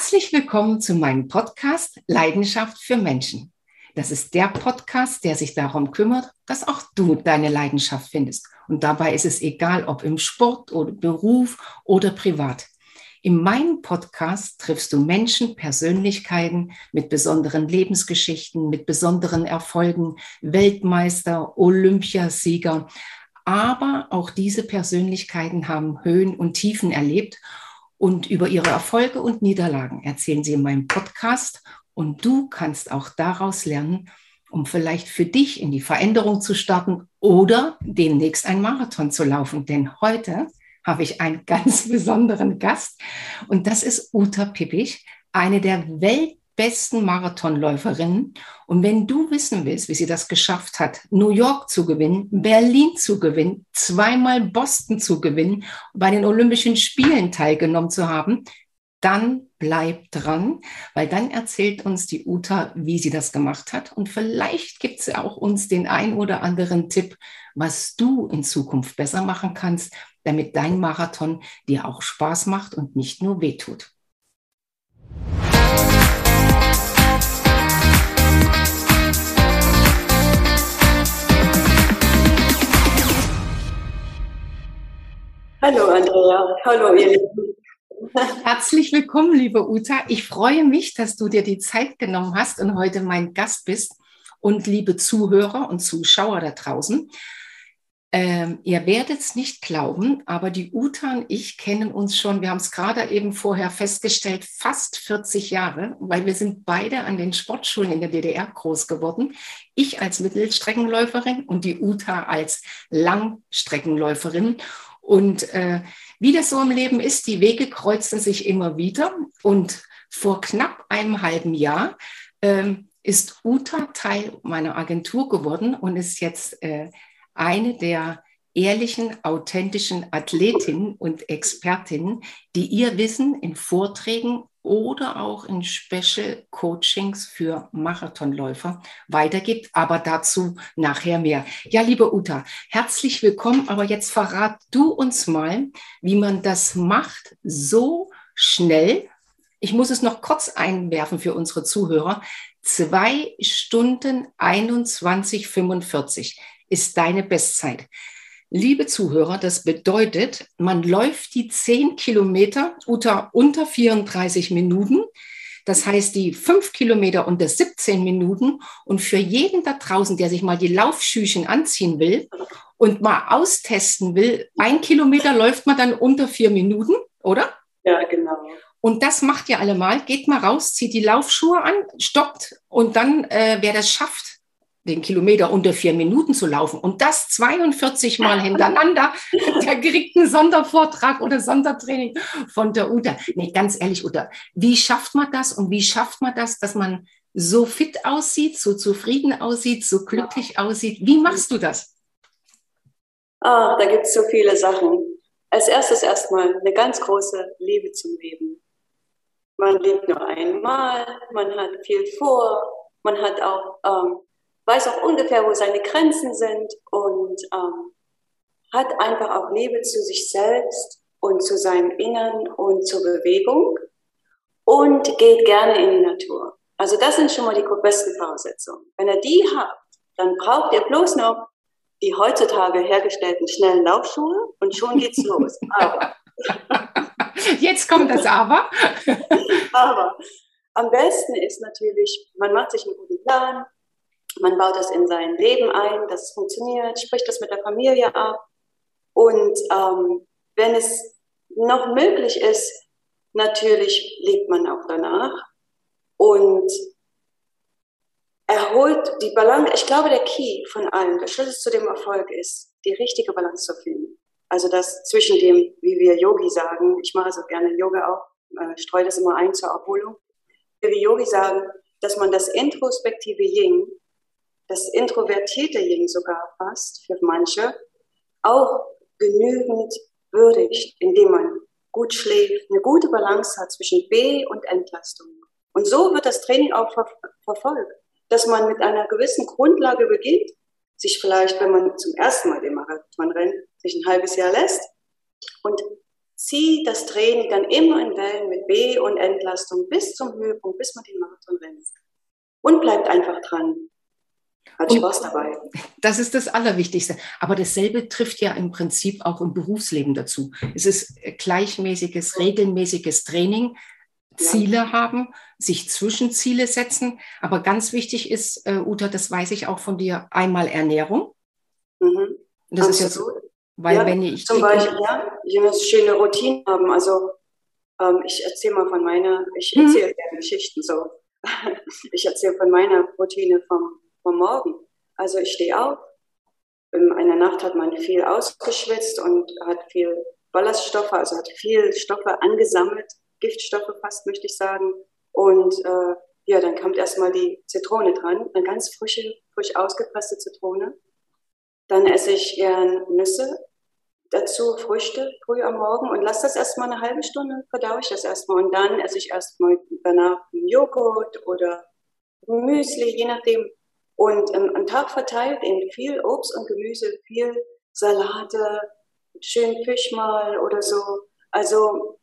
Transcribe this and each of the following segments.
Herzlich willkommen zu meinem Podcast Leidenschaft für Menschen. Das ist der Podcast, der sich darum kümmert, dass auch du deine Leidenschaft findest. Und dabei ist es egal, ob im Sport oder Beruf oder privat. In meinem Podcast triffst du Menschen, Persönlichkeiten mit besonderen Lebensgeschichten, mit besonderen Erfolgen, Weltmeister, Olympiasieger. Aber auch diese Persönlichkeiten haben Höhen und Tiefen erlebt und über ihre Erfolge und Niederlagen erzählen sie in meinem Podcast. Und du kannst auch daraus lernen, um vielleicht für dich in die Veränderung zu starten oder demnächst ein Marathon zu laufen. Denn heute habe ich einen ganz besonderen Gast und das ist Uta Pippich, eine der Welt besten Marathonläuferinnen. Und wenn du wissen willst, wie sie das geschafft hat, New York zu gewinnen, Berlin zu gewinnen, zweimal Boston zu gewinnen, bei den Olympischen Spielen teilgenommen zu haben, dann bleib dran, weil dann erzählt uns die Uta, wie sie das gemacht hat. Und vielleicht gibt sie auch uns den ein oder anderen Tipp, was du in Zukunft besser machen kannst, damit dein Marathon dir auch Spaß macht und nicht nur wehtut. Hallo Andrea, hallo ihr Lieben. Herzlich willkommen, liebe Uta. Ich freue mich, dass du dir die Zeit genommen hast und heute mein Gast bist. Und liebe Zuhörer und Zuschauer da draußen, ähm, ihr werdet es nicht glauben, aber die Uta und ich kennen uns schon, wir haben es gerade eben vorher festgestellt, fast 40 Jahre, weil wir sind beide an den Sportschulen in der DDR groß geworden. Ich als Mittelstreckenläuferin und die Uta als Langstreckenläuferin. Und äh, wie das so im Leben ist, die Wege kreuzen sich immer wieder. Und vor knapp einem halben Jahr äh, ist Uta Teil meiner Agentur geworden und ist jetzt äh, eine der ehrlichen, authentischen Athletinnen und Expertinnen, die ihr Wissen in Vorträgen oder auch in Special Coachings für Marathonläufer weitergibt. Aber dazu nachher mehr. Ja, liebe Uta, herzlich willkommen. Aber jetzt verrat du uns mal, wie man das macht, so schnell. Ich muss es noch kurz einwerfen für unsere Zuhörer. Zwei Stunden 21,45 ist deine Bestzeit. Liebe Zuhörer, das bedeutet, man läuft die 10 Kilometer unter, unter 34 Minuten. Das heißt, die 5 Kilometer unter 17 Minuten. Und für jeden da draußen, der sich mal die Laufschüchen anziehen will und mal austesten will, ein Kilometer läuft man dann unter vier Minuten, oder? Ja, genau. Und das macht ihr alle mal. Geht mal raus, zieht die Laufschuhe an, stoppt und dann, äh, wer das schafft, den Kilometer unter vier Minuten zu laufen und das 42 Mal hintereinander, der kriegt einen Sondervortrag oder Sondertraining von der Uta. Nee, ganz ehrlich, Uta, wie schafft man das und wie schafft man das, dass man so fit aussieht, so zufrieden aussieht, so glücklich aussieht? Wie machst du das? Ah, da gibt es so viele Sachen. Als erstes erstmal eine ganz große Liebe zum Leben. Man lebt nur einmal, man hat viel vor, man hat auch ähm, weiß auch ungefähr, wo seine Grenzen sind und ähm, hat einfach auch Liebe zu sich selbst und zu seinem Innern und zur Bewegung und geht gerne in die Natur. Also das sind schon mal die besten Voraussetzungen. Wenn ihr die habt, dann braucht ihr bloß noch die heutzutage hergestellten schnellen Laufschuhe und schon geht's los. Aber. Jetzt kommt das Aber. aber am besten ist natürlich, man macht sich einen guten Plan, man baut das in sein Leben ein, dass es funktioniert, spricht das mit der Familie ab. Und ähm, wenn es noch möglich ist, natürlich lebt man auch danach und erholt die Balance. Ich glaube, der Key von allem, der Schlüssel zu dem Erfolg ist, die richtige Balance zu finden. Also das zwischen dem, wie wir Yogi sagen, ich mache so gerne Yoga auch, äh, streue das immer ein zur Erholung, wie wir Yogi sagen, dass man das introspektive Ying das introvertierte Yin sogar fast für manche, auch genügend würdigt, indem man gut schläft, eine gute Balance hat zwischen B und Entlastung. Und so wird das Training auch ver verfolgt, dass man mit einer gewissen Grundlage beginnt, sich vielleicht, wenn man zum ersten Mal den Marathon rennt, sich ein halbes Jahr lässt und zieht das Training dann immer in Wellen mit B- und Entlastung bis zum Höhepunkt, bis man den Marathon rennt. Und bleibt einfach dran. Hat Spaß dabei. Das ist das Allerwichtigste. Aber dasselbe trifft ja im Prinzip auch im Berufsleben dazu. Es ist gleichmäßiges, regelmäßiges Training, Ziele ja. haben, sich Zwischenziele setzen. Aber ganz wichtig ist, äh, Uta, das weiß ich auch von dir, einmal Ernährung. Mhm. Das Absolut. ist ja so, weil ja, wenn ich. Zum Beispiel, ja, ich muss schöne Routinen haben. Also, ähm, ich erzähle mal von meiner, ich mhm. erzähle hm. gerne Geschichten so. ich erzähle von meiner Routine vom, vom Morgen. Also, ich stehe auf. In einer Nacht hat man viel ausgeschwitzt und hat viel Ballaststoffe, also hat viel Stoffe angesammelt, Giftstoffe fast, möchte ich sagen. Und äh, ja, dann kommt erstmal die Zitrone dran, eine ganz frische, frisch ausgepresste Zitrone. Dann esse ich gern Nüsse, dazu Früchte früh am Morgen und lasse das erstmal eine halbe Stunde, verdaue ich das erstmal und dann esse ich erstmal danach Joghurt oder Müsli, je nachdem. Und ähm, am Tag verteilt in viel Obst und Gemüse, viel Salate, schön Fisch mal oder so. Also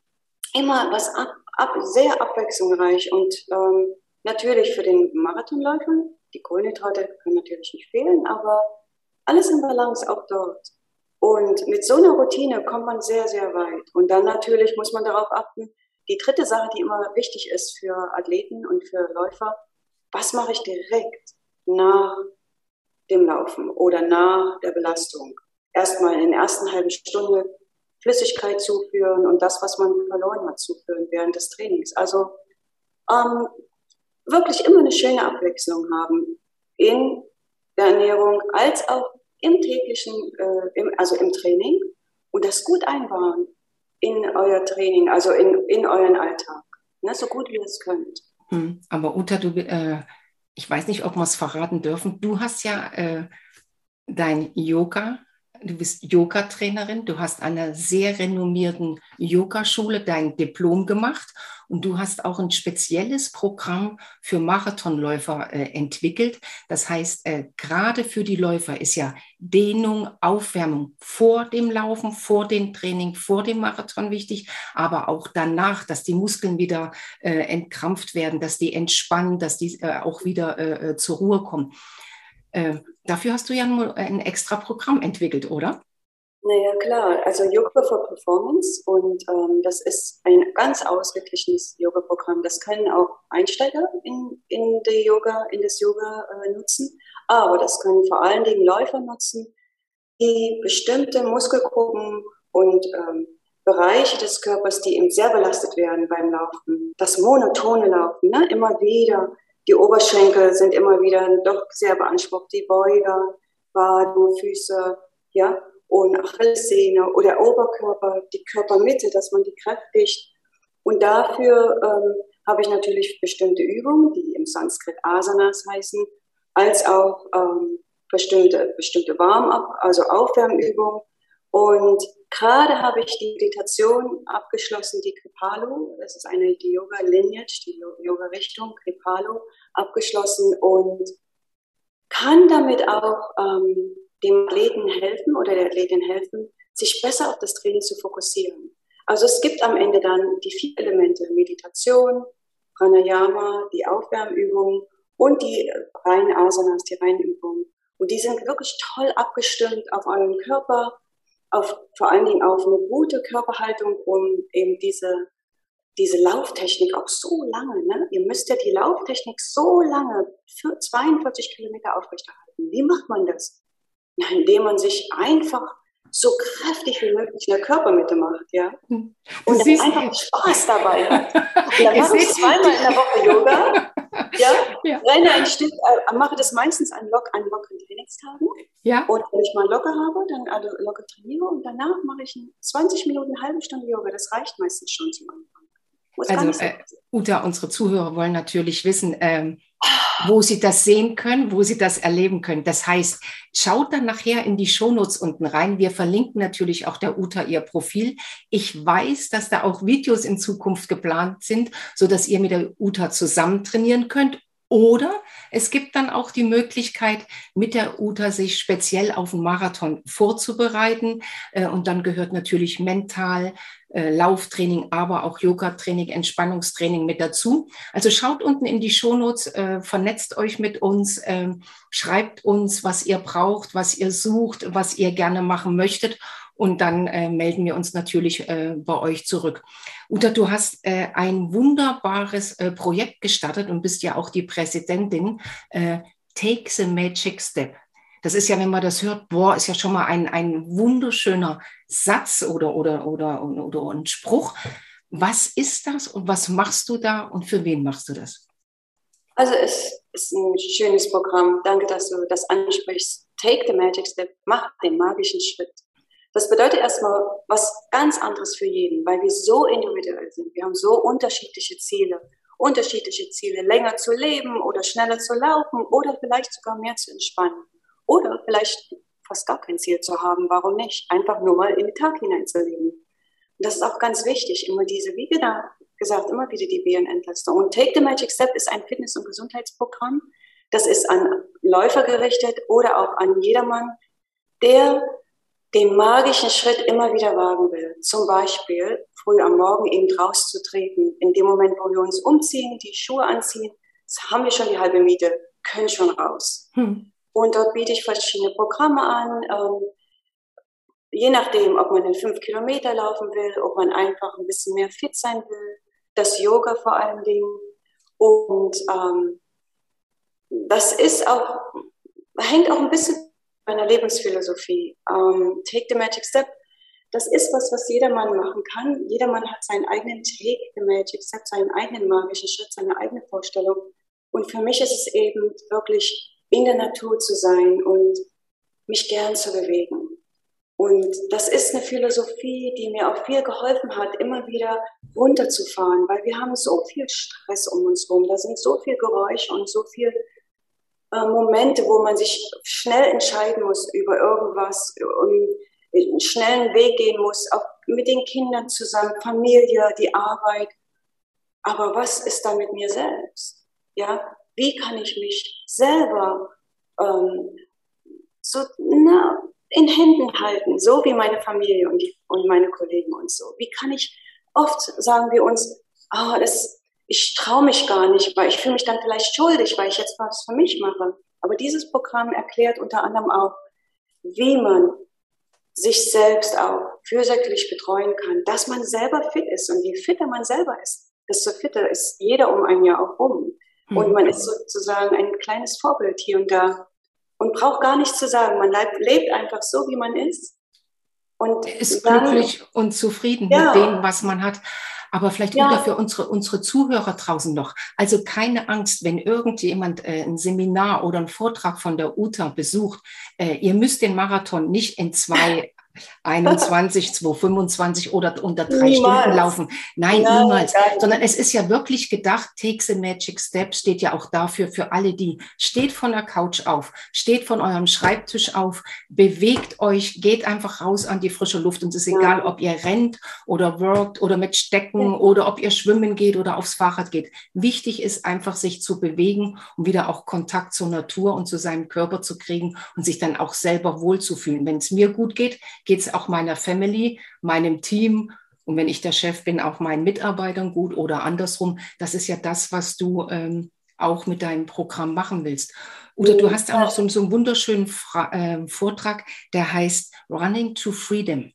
immer was ab, ab, sehr abwechslungsreich und ähm, natürlich für den Marathonläufer, die Kohlenhydrate können natürlich nicht fehlen, aber alles in Balance auch dort. Und mit so einer Routine kommt man sehr, sehr weit. Und dann natürlich muss man darauf achten, die dritte Sache, die immer wichtig ist für Athleten und für Läufer, was mache ich direkt nach dem Laufen oder nach der Belastung? Erstmal in der ersten halben Stunde Flüssigkeit zuführen und das, was man verloren hat, zuführen während des Trainings. Also ähm, wirklich immer eine schöne Abwechslung haben in der Ernährung als auch im täglichen, äh, im, also im Training und das gut einbauen in euer Training, also in, in euren Alltag, ne, so gut wie ihr es könnt. Hm, aber Uta, du, äh, ich weiß nicht, ob wir es verraten dürfen, du hast ja äh, dein Yoga du bist Yoga-Trainerin, du hast an einer sehr renommierten Yogaschule dein Diplom gemacht und du hast auch ein spezielles Programm für Marathonläufer äh, entwickelt. Das heißt, äh, gerade für die Läufer ist ja Dehnung, Aufwärmung vor dem Laufen, vor dem Training, vor dem Marathon wichtig, aber auch danach, dass die Muskeln wieder äh, entkrampft werden, dass die entspannen, dass die äh, auch wieder äh, äh, zur Ruhe kommen. Äh, dafür hast du ja ein extra Programm entwickelt, oder? Naja, klar. Also Yoga for Performance und ähm, das ist ein ganz ausgeglichenes Yoga-Programm. Das können auch Einsteiger in, in, die Yoga, in das Yoga äh, nutzen, aber das können vor allen Dingen Läufer nutzen, die bestimmte Muskelgruppen und ähm, Bereiche des Körpers, die eben sehr belastet werden beim Laufen, das monotone Laufen, ne? immer wieder die Oberschenkel sind immer wieder doch sehr beansprucht, die Beuger, Waden, Füße, ja, und Achillessehne oder Oberkörper, die Körpermitte, dass man die kräftigt. Und dafür ähm, habe ich natürlich bestimmte Übungen, die im Sanskrit Asanas heißen, als auch ähm, bestimmte, bestimmte Warm-up, also Aufwärmübungen. Und Gerade habe ich die Meditation abgeschlossen, die Kripalu. Das ist eine Yoga Lineage, die Yoga-Richtung Kripalu abgeschlossen und kann damit auch ähm, dem Athleten helfen oder der Athletin helfen, sich besser auf das Training zu fokussieren. Also es gibt am Ende dann die vier Elemente Meditation, Pranayama, die Aufwärmübungen und die reinen Asanas, die reinen Übungen. Und die sind wirklich toll abgestimmt auf euren Körper, auf, vor allen Dingen auf eine gute Körperhaltung, um eben diese, diese Lauftechnik auch so lange, ne? ihr müsst ja die Lauftechnik so lange, für 42 Kilometer aufrechterhalten. Wie macht man das? Na, indem man sich einfach so kräftig wie möglich in der Körpermitte macht, ja. Hm. Und dann einfach Spaß dabei hat. Und dann mache ich zweimal in der Woche Yoga ja, ja. ein Stück, äh, mache das meistens an, lock, an lockeren Trainingstagen. Ja. Und wenn ich mal locker habe, dann also locker trainiere und danach mache ich 20 Minuten, eine halbe Stunde Yoga. Das reicht meistens schon zum Anfang. Muss also, äh, Uta, unsere Zuhörer wollen natürlich wissen, ähm, wo sie das sehen können, wo sie das erleben können. Das heißt, schaut dann nachher in die Shownotes unten rein. Wir verlinken natürlich auch der Uta ihr Profil. Ich weiß, dass da auch Videos in Zukunft geplant sind, so dass ihr mit der Uta zusammen trainieren könnt Oder es gibt dann auch die Möglichkeit, mit der Uta sich speziell auf den Marathon vorzubereiten. Äh, und dann gehört natürlich mental äh, Lauftraining, aber auch Yoga-Training, Entspannungstraining mit dazu. Also schaut unten in die Shownotes, äh, vernetzt euch mit uns, ähm, schreibt uns, was ihr braucht, was ihr sucht, was ihr gerne machen möchtet und dann äh, melden wir uns natürlich äh, bei euch zurück. Uta, du hast äh, ein wunderbares äh, Projekt gestartet und bist ja auch die Präsidentin. Äh, Take the Magic Step. Das ist ja, wenn man das hört, boah, ist ja schon mal ein, ein wunderschöner Satz oder, oder, oder, oder, oder ein Spruch. Was ist das und was machst du da und für wen machst du das? Also es ist ein schönes Programm. Danke, dass du das ansprichst. Take the Magic Step, mach den magischen Schritt. Das bedeutet erstmal was ganz anderes für jeden, weil wir so individuell sind. Wir haben so unterschiedliche Ziele. Unterschiedliche Ziele, länger zu leben oder schneller zu laufen oder vielleicht sogar mehr zu entspannen. Oder vielleicht fast gar kein Ziel zu haben. Warum nicht? Einfach nur mal in den Tag hineinzuleben. Und das ist auch ganz wichtig, immer diese, wie gesagt, immer wieder die BNN-Entlastung. Und Take the Magic Step ist ein Fitness- und Gesundheitsprogramm. Das ist an Läufer gerichtet oder auch an jedermann, der den magischen Schritt immer wieder wagen will. Zum Beispiel früh am Morgen eben rauszutreten. In dem Moment, wo wir uns umziehen, die Schuhe anziehen, haben wir schon die halbe Miete, können schon raus. Hm. Und dort biete ich verschiedene Programme an. Ähm, je nachdem, ob man den fünf Kilometer laufen will, ob man einfach ein bisschen mehr fit sein will, das Yoga vor allen Dingen. Und ähm, das ist auch, hängt auch ein bisschen meiner Lebensphilosophie. Ähm, Take the Magic Step, das ist was, was jedermann machen kann. Jedermann hat seinen eigenen Take the Magic Step, seinen eigenen magischen Schritt, seine eigene Vorstellung. Und für mich ist es eben wirklich in der Natur zu sein und mich gern zu bewegen. Und das ist eine Philosophie, die mir auch viel geholfen hat, immer wieder runterzufahren, weil wir haben so viel Stress um uns herum, da sind so viel Geräusche und so viel äh, Momente, wo man sich schnell entscheiden muss über irgendwas und einen schnellen Weg gehen muss, auch mit den Kindern zusammen, Familie, die Arbeit. Aber was ist da mit mir selbst? Ja, wie kann ich mich selber ähm, so na, in Händen halten, so wie meine Familie und, die, und meine Kollegen und so? Wie kann ich, oft sagen wir uns, oh, das, ich traue mich gar nicht, weil ich fühle mich dann vielleicht schuldig, weil ich jetzt was für mich mache. Aber dieses Programm erklärt unter anderem auch, wie man sich selbst auch fürsorglich betreuen kann, dass man selber fit ist. Und je fitter man selber ist, desto fitter ist jeder um ein Jahr auch rum. Mhm. Und man ist sozusagen ein kleines Vorbild hier und da und braucht gar nichts zu sagen. Man lebt einfach so, wie man ist. Und ist dann, glücklich und zufrieden ja. mit dem, was man hat. Aber vielleicht ja. wieder für unsere, unsere Zuhörer draußen noch. Also keine Angst, wenn irgendjemand äh, ein Seminar oder einen Vortrag von der UTA besucht. Äh, ihr müsst den Marathon nicht in zwei 21, 225 oder unter drei niemals. Stunden laufen. Nein, Nein niemals. Sondern es ist ja wirklich gedacht, Take the Magic Step steht ja auch dafür, für alle die, steht von der Couch auf, steht von eurem Schreibtisch auf, bewegt euch, geht einfach raus an die frische Luft und es ist egal, ob ihr rennt oder workt oder mit Stecken oder ob ihr schwimmen geht oder aufs Fahrrad geht. Wichtig ist einfach, sich zu bewegen und wieder auch Kontakt zur Natur und zu seinem Körper zu kriegen und sich dann auch selber wohlzufühlen. Wenn es mir gut geht, geht es auch meiner Family, meinem Team und wenn ich der Chef bin, auch meinen Mitarbeitern gut oder andersrum. Das ist ja das, was du ähm, auch mit deinem Programm machen willst. Oder du hast auch noch so, so einen wunderschönen Fra äh, Vortrag, der heißt Running to Freedom.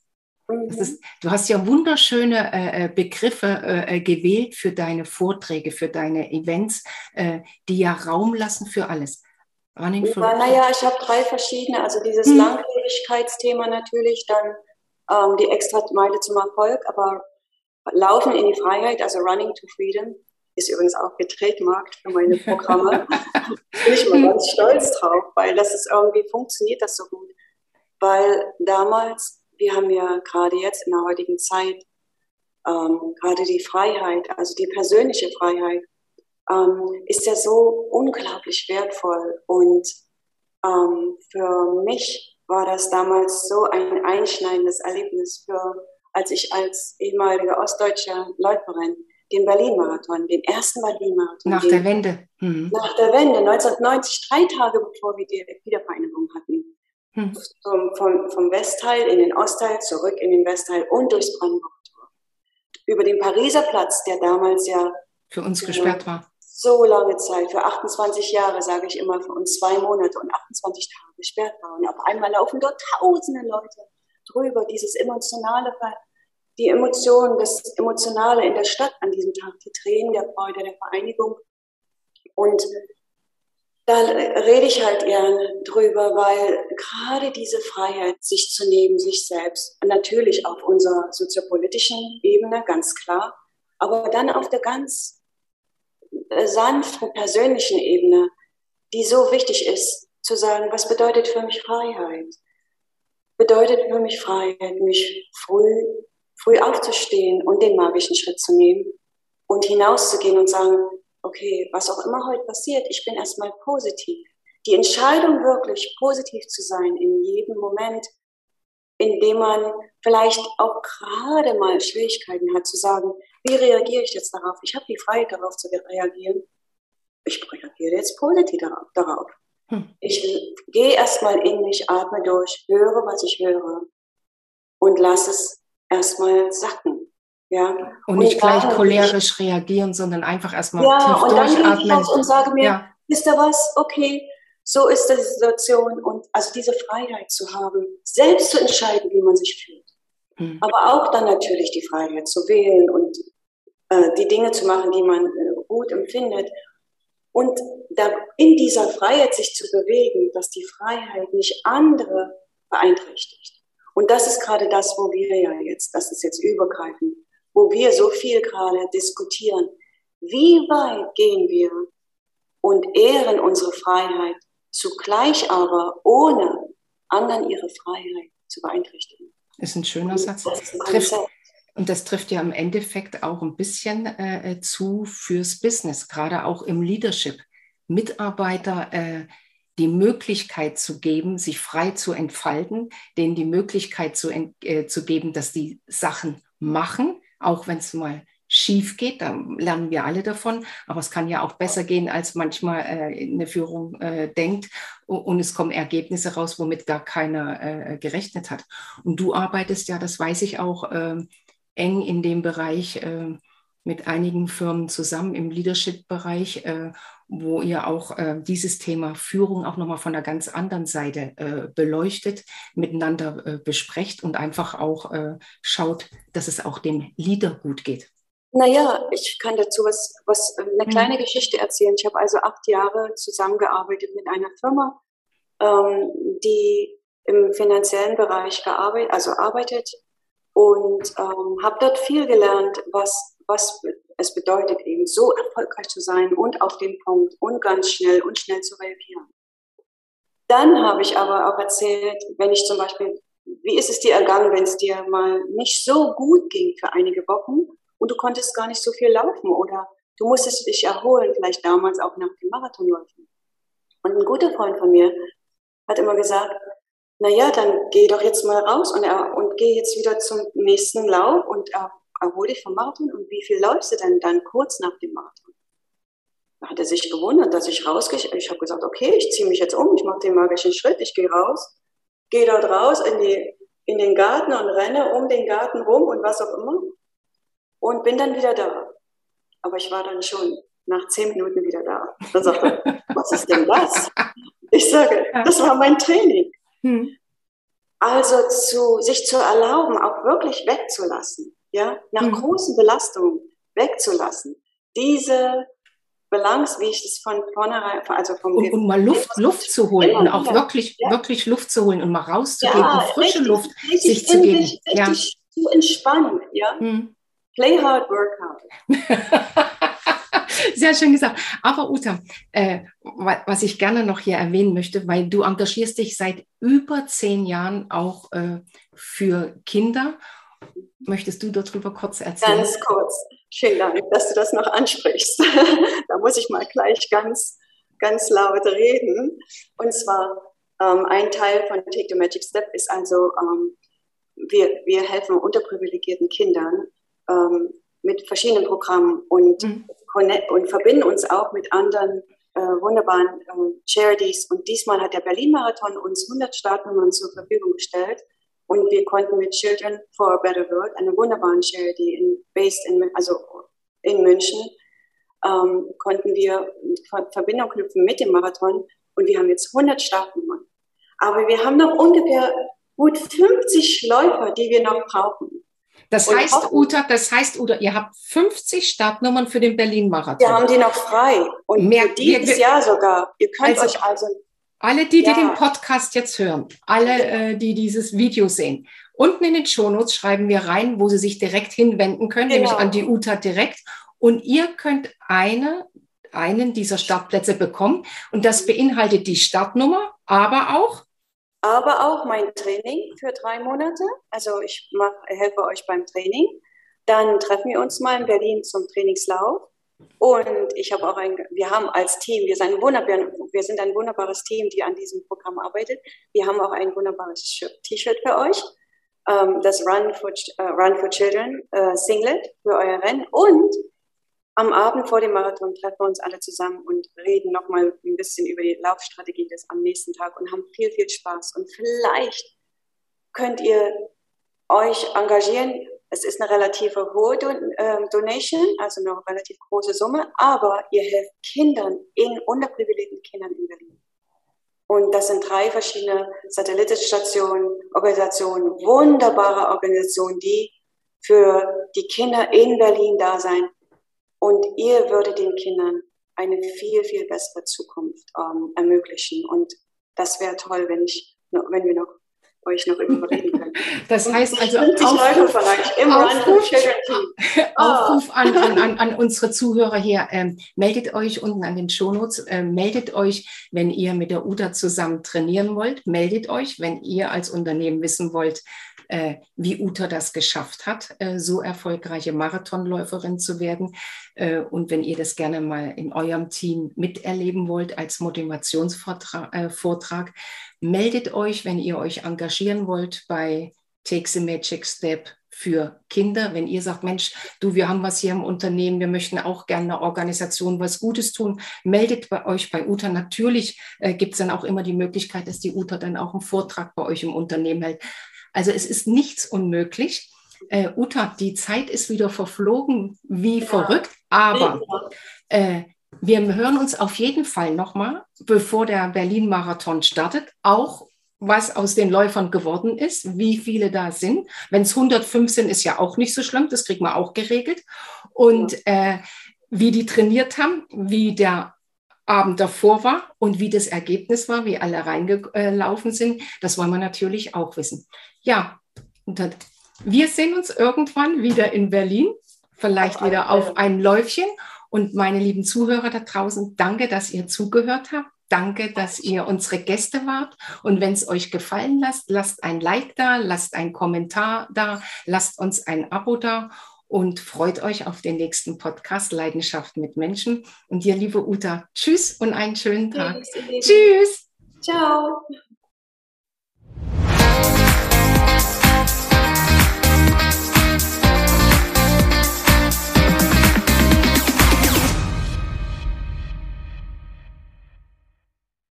Ist, du hast ja wunderschöne äh, äh Begriffe äh, äh, gewählt für deine Vorträge, für deine Events, äh, die ja Raum lassen für alles. Running ja, naja, ich habe drei verschiedene. Also dieses hm. Langlebigkeitsthema natürlich, dann ähm, die extra Meile zum Erfolg, aber Laufen in die Freiheit, also Running to Freedom, ist übrigens auch getrademarkt für meine Programme. Bin ich mal ganz stolz drauf, weil das ist irgendwie, funktioniert das so gut. Weil damals, wir haben ja gerade jetzt in der heutigen Zeit ähm, gerade die Freiheit, also die persönliche Freiheit, ähm, ist ja so unglaublich wertvoll. Und ähm, für mich war das damals so ein einschneidendes Erlebnis, für, als ich als ehemalige ostdeutsche Läuferin den Berlin-Marathon, den ersten Berlin-Marathon. Nach der Wende. Mhm. Nach der Wende, 1990, drei Tage bevor wir die Wiedervereinigung hatten. Mhm. Vom, vom, vom Westteil in den Ostteil, zurück in den Westteil und durchs Brandenburg über den Pariser Platz, der damals ja für uns gesperrt war. So lange Zeit, für 28 Jahre, sage ich immer, für uns zwei Monate und 28 Tage gesperrt war. Und auf einmal laufen dort tausende Leute drüber, dieses emotionale, die Emotionen, das Emotionale in der Stadt an diesem Tag, die Tränen der Freude, der Vereinigung. Und da rede ich halt gern drüber, weil gerade diese Freiheit, sich zu nehmen, sich selbst, natürlich auf unserer soziopolitischen Ebene, ganz klar, aber dann auf der ganz sanften persönlichen Ebene, die so wichtig ist, zu sagen, was bedeutet für mich Freiheit? Bedeutet für mich Freiheit, mich früh, früh aufzustehen und den magischen Schritt zu nehmen und hinauszugehen und sagen, okay, was auch immer heute passiert, ich bin erstmal positiv. Die Entscheidung wirklich positiv zu sein in jedem Moment, in dem man vielleicht auch gerade mal Schwierigkeiten hat zu sagen, wie reagiere ich jetzt darauf? Ich habe die Freiheit darauf zu reagieren. Ich reagiere jetzt positiv darauf. Hm. Ich gehe erstmal in mich, atme durch, höre, was ich höre und lasse es erstmal sacken. Ja. Und nicht und gleich cholerisch reagieren, sondern einfach erstmal ja, tief und durchatmen. Dann gehe ich raus und sage mir, ja. wisst ihr was, okay, so ist die Situation und also diese Freiheit zu haben, selbst zu entscheiden, wie man sich fühlt. Hm. Aber auch dann natürlich die Freiheit zu wählen und die Dinge zu machen, die man äh, gut empfindet. Und da in dieser Freiheit sich zu bewegen, dass die Freiheit nicht andere beeinträchtigt. Und das ist gerade das, wo wir ja jetzt, das ist jetzt übergreifend, wo wir so viel gerade diskutieren. Wie weit gehen wir und ehren unsere Freiheit, zugleich aber ohne anderen ihre Freiheit zu beeinträchtigen? Ist ein schöner Satz. Das trifft, und das trifft ja im Endeffekt auch ein bisschen äh, zu fürs Business, gerade auch im Leadership. Mitarbeiter äh, die Möglichkeit zu geben, sich frei zu entfalten, denen die Möglichkeit zu, äh, zu geben, dass die Sachen machen, auch wenn es mal schief geht, da lernen wir alle davon, aber es kann ja auch besser gehen, als manchmal äh, eine Führung äh, denkt und es kommen Ergebnisse raus, womit gar keiner äh, gerechnet hat. Und du arbeitest ja, das weiß ich auch, ähm, eng in dem Bereich äh, mit einigen Firmen zusammen im Leadership-Bereich, äh, wo ihr auch äh, dieses Thema Führung auch nochmal von einer ganz anderen Seite äh, beleuchtet, miteinander besprecht und einfach auch schaut, dass es auch dem Leader gut geht. Naja, ich kann dazu was, was eine mhm. kleine mhm. Geschichte erzählen. Ich habe also acht Jahre zusammengearbeitet mit einer Firma, ähm, die im finanziellen Bereich gearbeitet, also arbeitet und ähm, habe dort viel gelernt, was, was es bedeutet, eben so erfolgreich zu sein und auf den Punkt und ganz schnell und schnell zu reagieren. Dann habe ich aber auch erzählt, wenn ich zum Beispiel, wie ist es dir ergangen, wenn es dir mal nicht so gut ging für einige Wochen und du konntest gar nicht so viel laufen oder du musstest dich erholen, vielleicht damals auch nach dem Marathonläufen. Und ein guter Freund von mir hat immer gesagt, na ja, dann geh doch jetzt mal raus und, er, und geh jetzt wieder zum nächsten Lauf und er, erhol dich vom Marathon. Und wie viel läufst du denn dann kurz nach dem Marathon? Da hat er sich gewundert, dass ich rausgehe. Ich habe gesagt, okay, ich ziehe mich jetzt um, ich mache den magischen Schritt, ich gehe raus, gehe dort raus in, die, in den Garten und renne um den Garten rum und was auch immer und bin dann wieder da. Aber ich war dann schon nach zehn Minuten wieder da. Dann sagte er, was ist denn das? Ich sage, das war mein Training. Hm. Also zu, sich zu erlauben, auch wirklich wegzulassen, ja, nach hm. großen Belastungen wegzulassen. Diese Balance, wie ich es von vornherein, also vom und, und mal Luft, Luft zu holen und auch wirklich, ja. wirklich Luft zu holen und mal rauszugehen ja, und frische richtig, Luft richtig sich zu geben. Richtig ja. zu entspannen, ja. Hm. Play hard, work hard. Sehr schön gesagt. Aber Uta, äh, was ich gerne noch hier erwähnen möchte, weil du engagierst dich seit über zehn Jahren auch äh, für Kinder. Möchtest du darüber kurz erzählen? Ganz kurz. Vielen Dank, dass du das noch ansprichst. da muss ich mal gleich ganz, ganz laut reden. Und zwar ähm, ein Teil von Take the Magic Step ist also, ähm, wir, wir helfen unterprivilegierten Kindern, ähm, mit verschiedenen Programmen und, mhm. Und verbinden uns auch mit anderen äh, wunderbaren äh, Charities. Und diesmal hat der Berlin-Marathon uns 100 Startnummern zur Verfügung gestellt. Und wir konnten mit Children for a Better World, einer wunderbaren Charity in, based in, also in München, ähm, konnten wir Verbindung knüpfen mit dem Marathon. Und wir haben jetzt 100 Startnummern. Aber wir haben noch ungefähr gut 50 Läufer, die wir noch brauchen. Das und heißt, Uta, das heißt, Uta, ihr habt 50 Startnummern für den Berlin-Marathon. Wir haben die noch frei. Und Mehr, dieses wir, Jahr sogar. Ihr könnt also, euch also. Alle, die, ja. die den Podcast jetzt hören, alle, äh, die dieses Video sehen, unten in den Shownotes schreiben wir rein, wo sie sich direkt hinwenden können, genau. nämlich an die Uta direkt. Und ihr könnt eine, einen dieser Startplätze bekommen. Und das beinhaltet die Startnummer, aber auch aber auch mein Training für drei Monate. Also ich mach, helfe euch beim Training. Dann treffen wir uns mal in Berlin zum Trainingslauf. Und ich habe auch ein, wir haben als Team, wir sind, ein wir sind ein wunderbares Team, die an diesem Programm arbeitet. Wir haben auch ein wunderbares T-Shirt für euch. Ähm, das Run for, uh, Run for Children uh, Singlet für euer Rennen. Und am Abend vor dem Marathon treffen wir uns alle zusammen und reden nochmal ein bisschen über die Laufstrategie des am nächsten Tag und haben viel, viel Spaß. Und vielleicht könnt ihr euch engagieren. Es ist eine relativ hohe Don äh, Donation, also eine relativ große Summe, aber ihr helft Kindern, in unterprivilegierten Kindern in Berlin. Und das sind drei verschiedene Satellitenstationen, Organisationen, wunderbare Organisationen, die für die Kinder in Berlin da sein und ihr würdet den Kindern eine viel, viel bessere Zukunft ähm, ermöglichen. Und das wäre toll, wenn ich, wenn wir noch euch noch überreden können. Das heißt also Aufruf, Aufruf, Aufruf an, an, an, unsere Zuhörer hier. Ähm, meldet euch unten an den Shownotes. Ähm, meldet euch, wenn ihr mit der UDA zusammen trainieren wollt. Meldet euch, wenn ihr als Unternehmen wissen wollt, äh, wie Uta das geschafft hat, äh, so erfolgreiche Marathonläuferin zu werden. Äh, und wenn ihr das gerne mal in eurem Team miterleben wollt als Motivationsvortrag, äh, meldet euch, wenn ihr euch engagieren wollt bei Take the Magic Step für Kinder. Wenn ihr sagt, Mensch, du, wir haben was hier im Unternehmen, wir möchten auch gerne einer Organisation was Gutes tun, meldet bei euch bei UTA. Natürlich äh, gibt es dann auch immer die Möglichkeit, dass die UTA dann auch einen Vortrag bei euch im Unternehmen hält. Also es ist nichts unmöglich. Äh, Uta, die Zeit ist wieder verflogen wie ja. verrückt, aber äh, wir hören uns auf jeden Fall nochmal, bevor der Berlin-Marathon startet, auch was aus den Läufern geworden ist, wie viele da sind. Wenn es 105 sind, ist ja auch nicht so schlimm, das kriegen wir auch geregelt. Und äh, wie die trainiert haben, wie der Abend davor war und wie das Ergebnis war, wie alle reingelaufen sind, das wollen wir natürlich auch wissen. Ja, wir sehen uns irgendwann wieder in Berlin, vielleicht auf wieder auf ein Läufchen. Und meine lieben Zuhörer da draußen, danke, dass ihr zugehört habt. Danke, dass ihr unsere Gäste wart. Und wenn es euch gefallen lasst, lasst ein Like da, lasst einen Kommentar da, lasst uns ein Abo da und freut euch auf den nächsten Podcast Leidenschaft mit Menschen. Und dir, liebe Uta, tschüss und einen schönen Tag. Tschüss. Ciao.